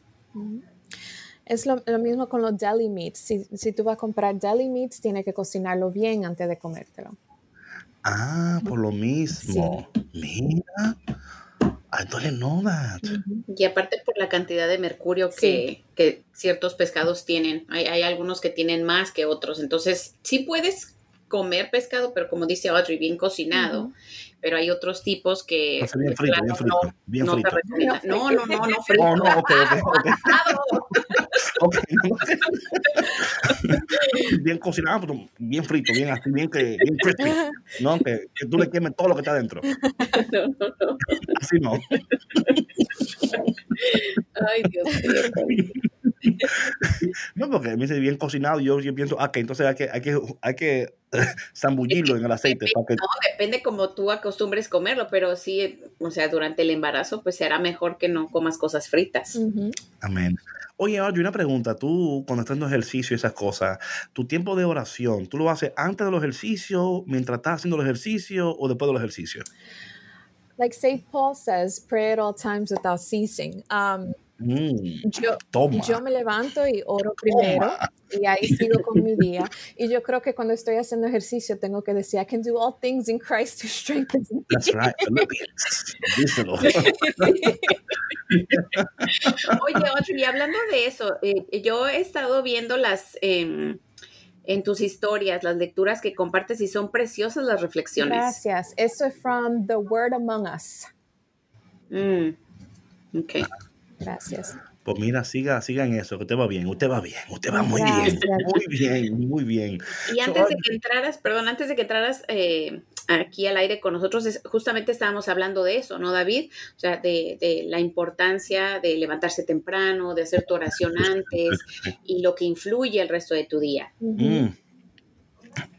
Es lo, lo mismo con los deli meats. Si, si tú vas a comprar deli meats, tienes que cocinarlo bien antes de comértelo. Ah, por lo mismo. Mira. I didn't know that. Y aparte por la cantidad de mercurio que, que ciertos pescados tienen. Hay, hay algunos que tienen más que otros. Entonces, sí puedes comer pescado, pero como dice Audrey, bien cocinado. Pero hay otros tipos que... Ser bien frito, bien frito, no- bien no frito. te recomienda. No, no, no, no, frito. Oh, no, ok, ok, ok. ok. bien cocinado, pero bien frito, bien así, bien, que, bien crispy. No, que, que tú le quemes todo lo que está dentro. No, no, no. Así no. Ay, Dios mío. [laughs] No, porque me dice bien cocinado, yo, yo pienso, ah, que entonces hay que, hay que, hay que [laughs] zambullirlo en el aceite. Para que, No, depende como tú acostumbres comerlo, pero sí, o sea, durante el embarazo, pues será mejor que no comas cosas fritas. Ujú. Amén. Oye, Audrey, una pregunta. Tú, cuando estás haciendo ejercicio y esas cosas, tu tiempo de oración, ¿tú lo haces antes de los ejercicios, mientras estás haciendo los ejercicios o después de los ejercicios? Like St. Paul says, pray at all times without ceasing. Um, Mm, yo, toma. yo me levanto y oro [laughs] primero y ahí sigo con mi día. Y yo creo que cuando estoy haciendo ejercicio tengo que decir, I can do all things in Christ who strengthens me. That's right. Díselo. [laughs] Oye, y hablando de eso, eh, yo he estado viendo las em, en tus historias, las lecturas que compartes y son preciosas las reflexiones. Gracias. Eso es from The Word Among Us. Mm, ok. Gracias. Pues mira, siga, siga en eso, que usted va bien, usted va bien, usted va muy Gracias. bien, muy bien, muy bien. Y antes de que entraras, perdón, antes de que entraras eh, aquí al aire con nosotros, es- justamente estábamos hablando de eso, ¿no, David? O sea, de, de la importancia de levantarse temprano, de hacer tu oración antes y lo que influye el resto de tu día. Mm.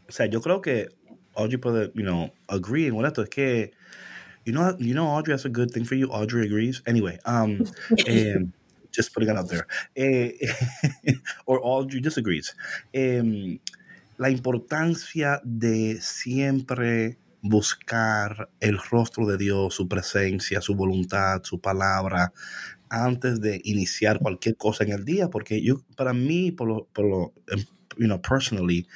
O sea, yo creo que Audrey puede, you know, agree en esto. Es que, you know, you know, Audrey has a good thing for you. Audrey agrees. Anyway, um, um, [laughs] just putting it out there. Eh, [laughs] or Audrey disagrees. Em, la importancia de siempre buscar el rostro de Dios, su presencia, su voluntad, su palabra, antes de iniciar cualquier cosa en el día, porque yo, para mí, por lo, por lo em, you know, personally,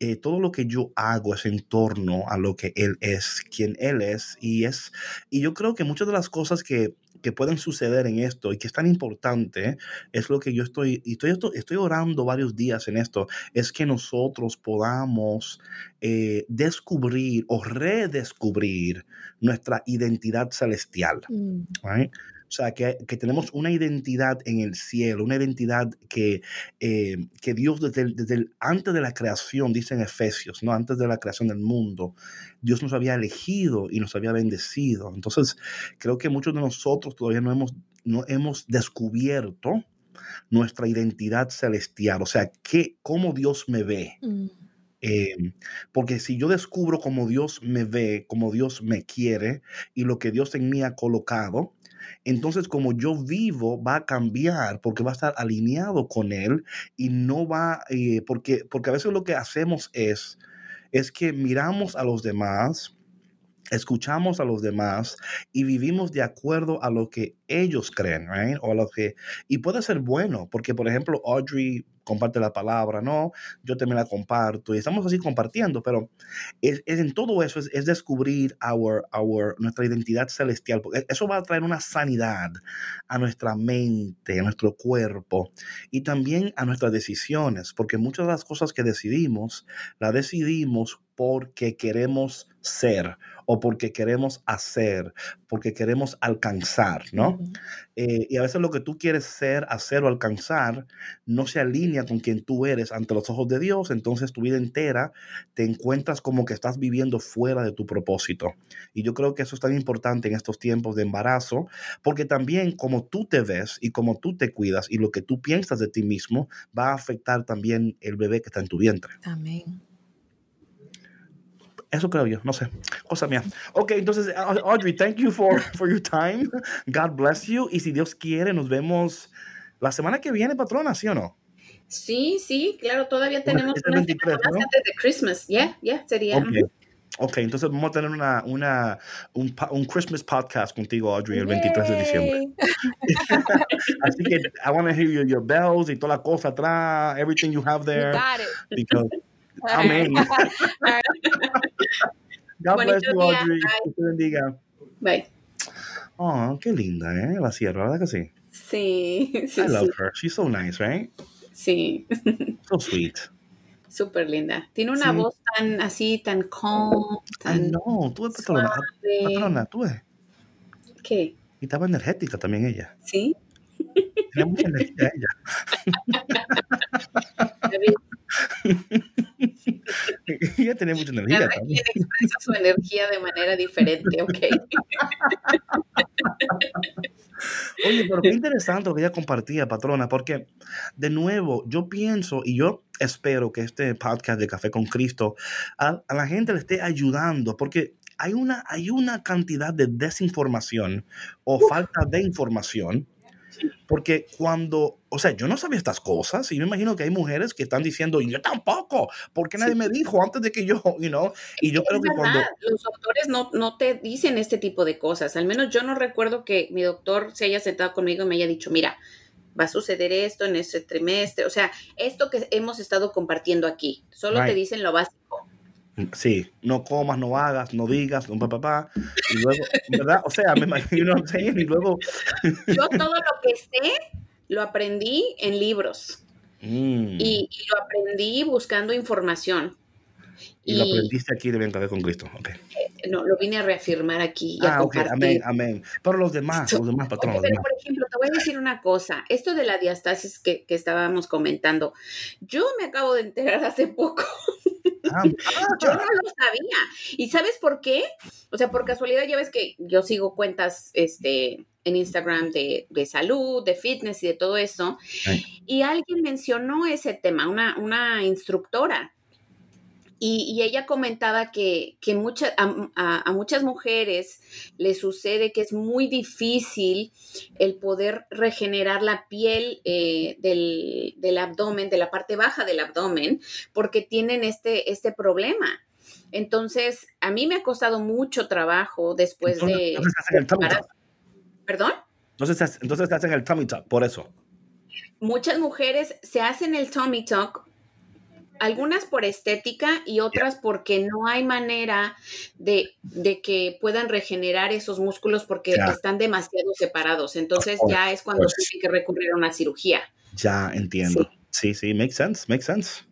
eh, todo lo que yo hago es en torno a lo que Él es, quien Él es, y es, y yo creo que muchas de las cosas que, que pueden suceder en esto y que es tan importante, es lo que yo estoy, y estoy, estoy, orando varios días en esto, es que nosotros podamos eh, descubrir o redescubrir nuestra identidad celestial. Mm. right? O sea, que, que tenemos una identidad en el cielo, una identidad que, eh, que Dios desde, el- desde el- antes de la creación, dice en Efesios, ¿no? antes de la creación del mundo, Dios nos había elegido y nos había bendecido. Entonces, creo que muchos de nosotros todavía no hemos, no hemos descubierto nuestra identidad celestial, o sea, que, cómo Dios me ve. Mm. Eh, porque si yo descubro cómo Dios me ve, cómo Dios me quiere y lo que Dios en mí ha colocado, entonces como yo vivo va a cambiar porque va a estar alineado con Él y no va, eh, porque, porque a veces lo que hacemos es, es que miramos a los demás escuchamos a los demás y vivimos de acuerdo a lo que ellos creen, right? O a lo que y puede ser bueno, porque por ejemplo Audrey comparte la palabra, ¿no? Yo también la comparto y estamos así compartiendo, pero es, es en todo eso es, es descubrir our, our, nuestra identidad celestial, porque eso va a traer una sanidad a nuestra mente, a nuestro cuerpo y también a nuestras decisiones, porque muchas de las cosas que decidimos, las decidimos porque queremos ser o porque queremos hacer, porque queremos alcanzar, ¿no? Eh, y a veces lo que tú quieres ser, hacer o alcanzar no se alinea con quien tú eres ante los ojos de Dios, entonces tu vida entera te encuentras como que estás viviendo fuera de tu propósito. Y yo creo que eso es tan importante en estos tiempos de embarazo, porque también como tú te ves y como tú te cuidas y lo que tú piensas de ti mismo va a afectar también el bebé que está en tu vientre. Amén. Eso creo yo, no sé. Cosa mía. Ok, entonces, Au- Audrey, thank you for, for your time. God bless you. Y si Dios quiere, nos vemos la semana que viene, patrona, ¿sí o no? Sí, sí, claro, todavía tenemos unas 23, semanas ¿no? antes de Christmas. Ya, ya, sería. Ok. Ok, entonces vamos a tener una, una, un, un Christmas podcast contigo, Audrey, el 23 de diciembre. Yay. [laughs] Así que I want to hear your, your bells y toda la cosa atrás, everything you have You there. got it. Because, amén. [laughs] God bless you. Audrey. Que te bendiga. Bye. Oh, qué linda, ¿eh? La sierra, ¿verdad que sí? Sí, sí, I love sí. her. She's so nice, right? Sí, So sweet. súper linda. Tiene una Sí. voz tan así, tan calm, tan know. Tú ves, patrona. Patrona, tú ves. ¿Qué? Y estaba energética también ella. ¿Sí? Tenía mucha energía ella. [laughs] [laughs] ella tenía mucha energía Cada quien expresa su energía de manera diferente, ¿ok? Oye, pero qué interesante lo que ella compartía, patrona, porque de nuevo, yo pienso y yo espero que este podcast de Café con Cristo a, a la gente le esté ayudando, porque hay una, hay una cantidad de desinformación o falta de información. Porque cuando, o sea, yo no sabía estas cosas y me imagino que hay mujeres que están diciendo, yo tampoco, porque nadie me dijo antes de que yo, [laughs] you know, y yo creo que verdad, cuando, los doctores no, no te dicen este tipo de cosas. Al menos yo no recuerdo que mi doctor se haya sentado conmigo y me haya dicho, mira, va a suceder esto en este trimestre. O sea, esto que hemos estado compartiendo aquí, solo te dicen lo básico. Sí, no comas, no hagas, no digas, no papá, y luego, ¿verdad? O sea, me imagino, y luego, Yo todo lo que sé lo aprendí en libros mm, y, y lo aprendí buscando información. y lo Y aprendiste aquí de Café con Cristo, ok. no, lo vine a reafirmar aquí y a Ah, ok, compartir. amén, amén. Pero los demás, los demás patronos, Oye, los pero demás. por ejemplo, te voy a decir una cosa. Esto de la diastasis que, que estábamos comentando, yo me acabo de enterar hace poco. [laughs] Ah, [laughs] Yo no lo sabía. ¿Y sabes por qué? O sea, por casualidad ya ves que yo sigo cuentas este, en Instagram de, de salud, de fitness y de todo eso. Y alguien mencionó ese tema, una, una instructora. Y, y ella comentaba que, que mucha- a, a- a muchas mujeres les sucede que es muy difícil el poder regenerar la piel eh, del, del abdomen, de la parte baja del abdomen, porque tienen este, este problema. Entonces, a mí me ha costado mucho trabajo después entonces, de... entonces hacen el tummy tuck. ¿Perdón? Entonces, entonces hacen el tummy tuck, por eso. Muchas mujeres se hacen el tummy tuck, algunas por estética y otras porque no hay manera de, de que puedan regenerar esos músculos porque Ya. están demasiado separados. Entonces ya es cuando course. tienen que recurrir a una cirugía. Ya entiendo. Sí, sí, makes sense, makes sense.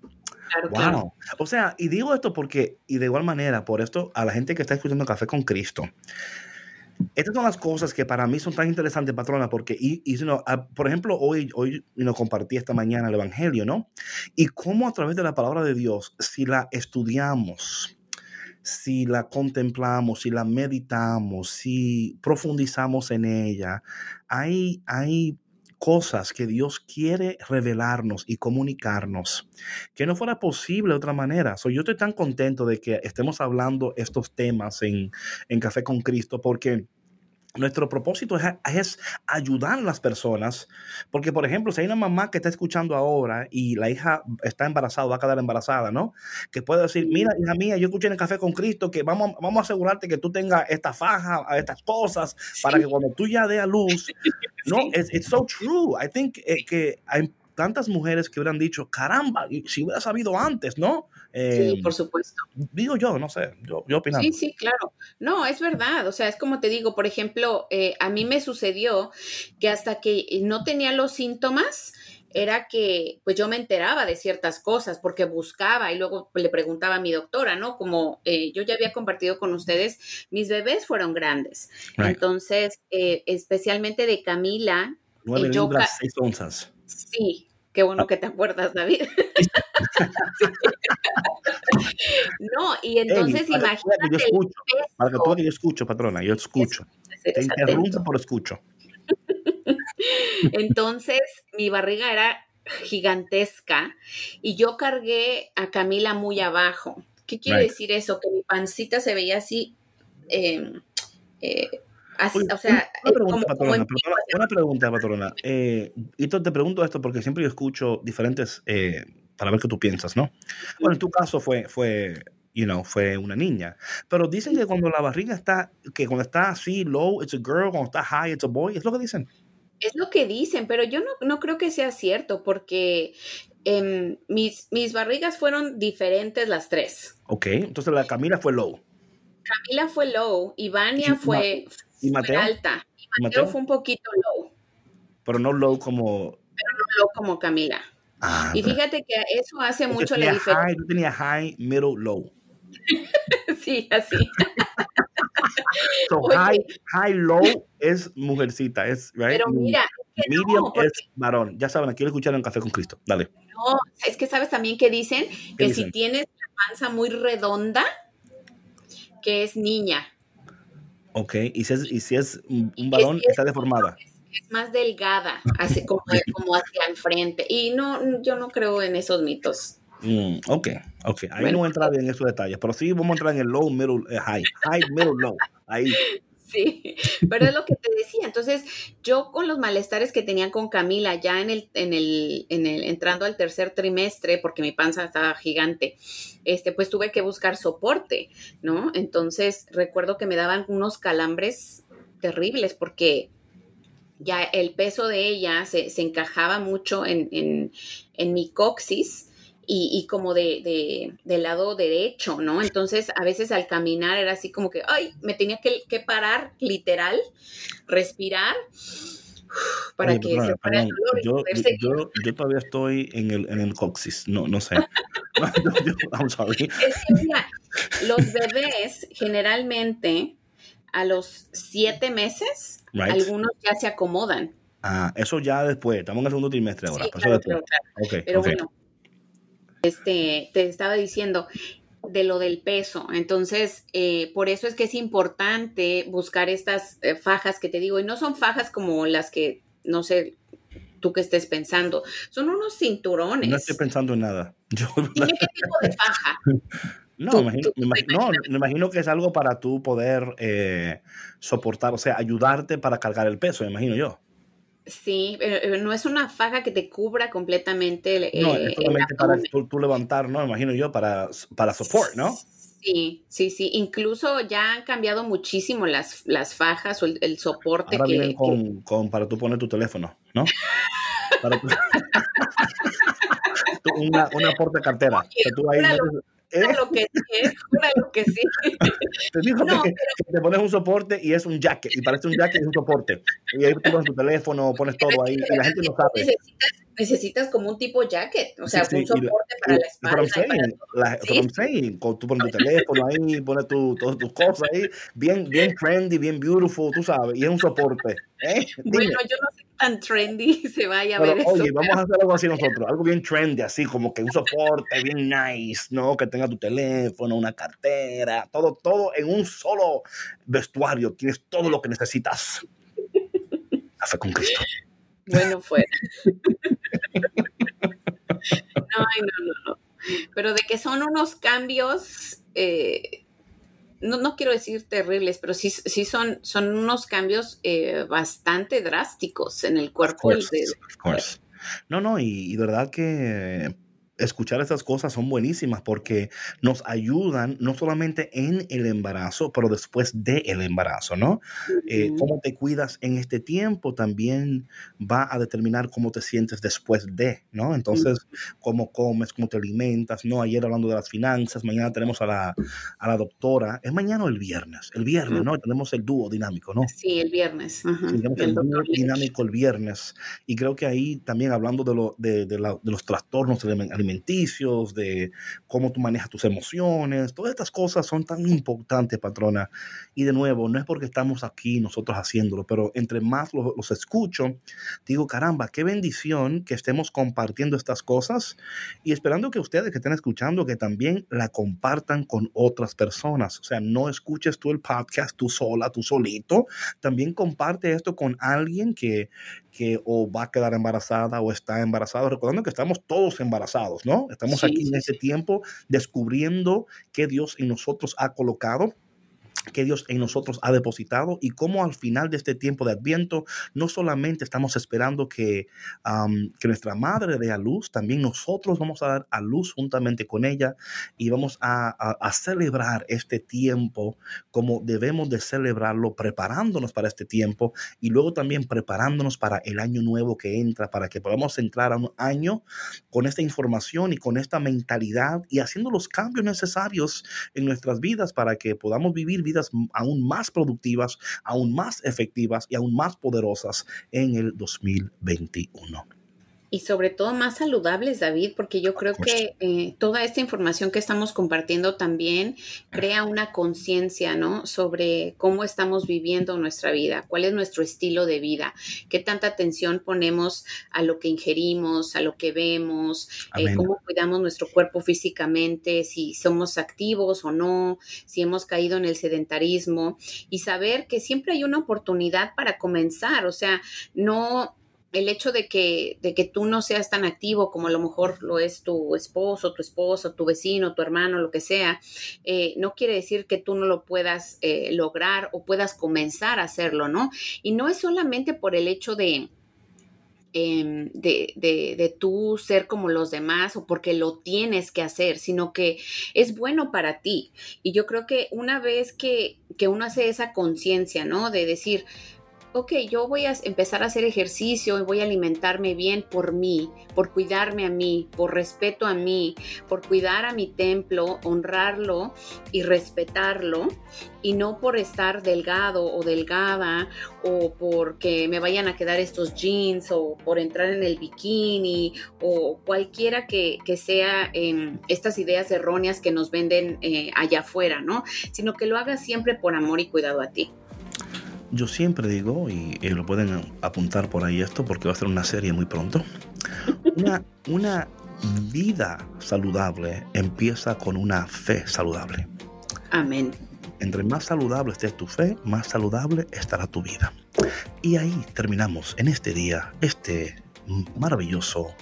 Claro, Wow. claro. O sea, y digo esto porque, y de igual manera, por esto, a la gente que está escuchando Café con Cristo, estas son las cosas que para mí son tan interesantes, patrona, porque, y, y, you ah, por ejemplo, hoy, hoy you compartí esta mañana el Evangelio, ¿no? Y cómo a través de la palabra de Dios, si la estudiamos, si la contemplamos, si la meditamos, si profundizamos en ella, hay, hay cosas que Dios quiere revelarnos y comunicarnos que no fuera posible de otra manera. So, yo estoy tan contento de que estemos hablando estos temas en, en Café con Cristo porque nuestro propósito es, es, ayudar a las personas, porque por ejemplo, si hay una mamá que está escuchando ahora y la hija está embarazada, va a quedar embarazada, ¿no? Que puede decir, mira, hija mía, yo escuché en el Café con Cristo que vamos, vamos a asegurarte que tú tengas esta faja, estas cosas, para que cuando tú ya dé a luz, [laughs] no, it's, it's, so true. I think eh, que tantas mujeres que hubieran dicho, caramba, si hubiera sabido antes, ¿no? Eh, sí, por supuesto. Digo yo, no sé, yo, yo opino. Sí, sí, claro. No, es verdad. O sea, es como te digo, por ejemplo, eh, a mí me sucedió que hasta que no tenía los síntomas, era que pues yo me enteraba de ciertas cosas porque buscaba y luego le preguntaba a mi doctora, ¿no? Como eh, yo ya había compartido con ustedes, mis bebés fueron grandes. Right. Entonces, eh, especialmente de Camila. Nueve yo libras, seis onzas. Sí, qué bueno que te acuerdas, David. [laughs] no, y entonces imagínate. para que yo escucho, para que que yo escucho, patrona, yo escucho. Te interrumpo, pero escucho. [laughs] Entonces, mi barriga era gigantesca y yo cargué a Camila muy abajo. ¿Qué quiere Right. decir eso? Que mi pancita se veía así, eh, eh, así, Oye, o sea, una eh, pregunta, como, patrona, en patrona, una pregunta, patrona. Eh, y te, pregunto esto porque siempre yo escucho diferentes, eh, para ver qué tú piensas, ¿no? Bueno, en tu caso fue, fue, you know, fue una niña. Pero dicen que cuando la barriga está, que cuando está así low, it's a girl, cuando está high, it's a boy. ¿Es lo que dicen? Es lo que dicen, pero yo no, no creo que sea cierto porque em, mis, mis barrigas fueron diferentes las tres. Ok, entonces la Camila fue low. Camila fue low y ¿Y Vania Ma- y fue, ¿Y fue Mateo? alta. Y ¿Y Mateo Mateo? fue un poquito low, Pero no low como... no low como Camila. Ah, Y pero- fíjate que eso hace mucho la tenía diferencia. high, tú tenías high, middle, low. [laughs] Sí, así. [laughs] So Oye. high, high, low es mujercita, es, right? Pero mira, es que Medium no, porque es varón. Ya saben, aquí lo escucharon en Café con Cristo. Dale. no, es que sabes también que dicen que si tienes la panza muy redonda, que es niña, Ok, y si es, y si es un varón, es- está deformada. es más delgada, así [laughs] como, como hacia el frente. Y no, yo no creo en esos mitos. Mm, ok, ok. Ahí Bueno. no voy a entrar en esos detalles, pero sí vamos a entrar en el low, middle, eh, high. High, middle, low. Ahí. Sí, [laughs] pero es lo que te decía. Entonces, yo con los malestares que tenía con Camila ya en el, en el, en el, entrando al tercer trimestre, porque mi panza estaba gigante, este, pues tuve que buscar soporte, ¿no? Entonces, recuerdo que me daban unos calambres terribles porque ya el peso de ella se, se encajaba mucho en, en, en mi coxis. Y, y como de, de- del lado derecho, ¿no? Entonces, a veces al caminar era así como que, ay, me tenía que, que parar, literal, respirar, para Oye, que perdona, se fuera el dolor y yo, poder yo, seguir. yo, yo todavía estoy en el, en el coxis. No, no sé. [laughs] [laughs] I'm sorry. Es que, mira, los bebés generalmente a los siete meses, Right. algunos ya se acomodan. Ah, eso ya después. Estamos en el segundo trimestre ahora. Sí, pero claro, eso después. claro, claro. Ok, Pero bueno, este, te estaba diciendo de lo del peso. Entonces, eh, por eso es que es importante buscar estas eh, fajas que te digo, y no son fajas como las que, no sé, tú que estés pensando, son unos cinturones. No estoy pensando en nada. [laughs] Yo, qué tipo de faja. no, Tú- me imagino, tú- me imagino- no, me imagino que es algo para tú poder eh, soportar, o sea, ayudarte para cargar el peso, me imagino yo. Sí, pero no es una faja que te cubra completamente el, No, es el solamente para tú, tú levantar, ¿no? Imagino yo, para, para support, ¿no? Sí, sí, sí. Incluso ya han cambiado muchísimo las, las fajas o el, el soporte Ahora que, vienen que- con, para tú poner tu teléfono, ¿no? [laughs] Para [laughs] tú- una, una porta cartera. que tú ahí metes- ¿Eh? Júralo que sí, que sí. Te digo No, que, que te pones un soporte y es un jacket, y parece un jacket y es un soporte. Y ahí tú pones tu teléfono, pones todo ahí, y la gente no sabe. Necesitas, necesitas como un tipo jacket, o sea, Sí, sí, un la- soporte para la espalda. saying. La- Sí. saying. Con- Tú pones tu teléfono ahí, pones tu, todas tus cosas ahí, bien, bien trendy, bien beautiful, tú sabes, y es un soporte. ¿eh? Bueno, yo no sé tan trendy se vaya a Pero, ver eso. oye, vamos a hacer algo así nosotros, algo bien trendy, así como que un soporte bien nice, ¿no? Que tenga tu teléfono, una cartera, todo, todo en un solo vestuario. Tienes todo lo que necesitas. Café con Cristo. Bueno, fuera. [laughs] No, ay, no, no, no. Pero de que son unos cambios, eh, no, no quiero decir terribles, pero sí, sí son, son unos cambios eh, bastante drásticos en el cuerpo. Of course, of course. No, no, y, y de verdad que escuchar estas cosas son buenísimas porque nos ayudan no solamente en el embarazo, pero después del el embarazo, ¿no? Eh, cómo te cuidas en este tiempo también va a determinar cómo te sientes después de, ¿no? Entonces, cómo comes, cómo te alimentas, ¿no? Ayer hablando de las finanzas, mañana tenemos a la, a la doctora, ¿es mañana o el viernes? El viernes, ¿no? Tenemos el dúo dinámico, ¿no? Sí, el viernes. Tenemos el, el dúo dinámico el viernes. Y creo que ahí también hablando de, lo, de, de, la, de los trastornos alimenticios, de cómo tú manejas tus emociones, todas estas cosas son tan importantes, patrona. Y de nuevo, no es porque estamos aquí nosotros haciéndolo, pero entre más los, los escucho, digo, caramba, qué bendición que estemos compartiendo estas cosas y esperando que ustedes que estén escuchando, que también la compartan con otras personas. O sea, no escuches tú el podcast tú sola, tú solito. También comparte esto con alguien que, que o va a quedar embarazada o está embarazado, recordando que estamos todos embarazados, ¿no? Estamos sí, aquí en ese tiempo descubriendo que Dios en nosotros ha colocado que Dios en nosotros ha depositado y cómo al final de este tiempo de Adviento no solamente estamos esperando que, um, que nuestra madre dé a luz, también nosotros vamos a dar a luz juntamente con ella y vamos a, a, a, celebrar este tiempo como debemos de celebrarlo, preparándonos para este tiempo y luego también preparándonos para el año nuevo que entra, para que podamos entrar a un año con esta información y con esta mentalidad y haciendo los cambios necesarios en nuestras vidas para que podamos vivir aún más productivas, aún más efectivas y aún más poderosas en el 2021 y sobre todo más saludables, David, porque yo creo que eh, toda esta información que estamos compartiendo también crea una conciencia, ¿no? Sobre cómo estamos viviendo nuestra vida, cuál es nuestro estilo de vida, qué tanta atención ponemos a lo que ingerimos, a lo que vemos, eh, cómo cuidamos nuestro cuerpo físicamente, si somos activos o no, si hemos caído en el sedentarismo y saber que siempre hay una oportunidad para comenzar, o sea, no el hecho de que, de que tú no seas tan activo como a lo mejor lo es tu esposo, tu esposo, tu vecino, tu hermano, lo que sea, eh, no quiere decir que tú no lo puedas eh, lograr o puedas comenzar a hacerlo, ¿no? Y no es solamente por el hecho de, eh, de, de, de, tú ser como los demás o porque lo tienes que hacer, sino que es bueno para ti. Y yo creo que una vez que, que uno hace esa conciencia, ¿no? De decir, ok, yo voy a empezar a hacer ejercicio y voy a alimentarme bien por mí, por cuidarme a mí, por respeto a mí, por cuidar a mi templo, honrarlo y respetarlo, y no por estar delgado o delgada o porque me vayan a quedar estos jeans o por entrar en el bikini o cualquiera que, sea eh, estas ideas erróneas que nos venden eh, allá afuera, ¿no? Sino que lo hagas siempre por amor y cuidado a ti yo siempre digo, y, y, lo pueden apuntar por ahí esto, porque va a ser una serie muy pronto, una, una vida saludable empieza con una fe saludable. Amén. Entre más saludable esté tu fe, más saludable estará tu vida. Y ahí terminamos en este día, este maravilloso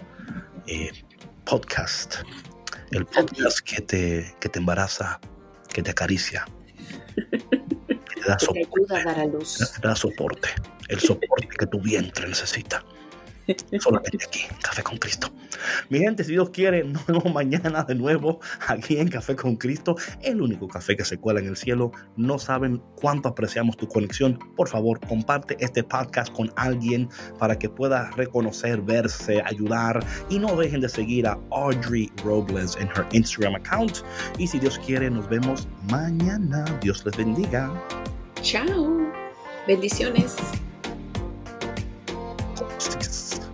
eh, podcast. El podcast que te, que te embaraza, que te acaricia, [laughs] te da, que te ayuda a dar a luz. te da soporte, el soporte que tu vientre necesita. Solamente aquí, Café con Cristo. Mi gente, si Dios quiere, [laughs] nos vemos mañana de nuevo aquí en Café con Cristo, el único café que se cuela en el cielo. No saben cuánto apreciamos tu conexión. Por favor, comparte este podcast con alguien para que pueda reconocer, verse, ayudar. Y no dejen de seguir a Audrey Robles en her Instagram account. Y si Dios quiere, nos vemos mañana. Dios les bendiga. Chao. Bendiciones. just, just, just,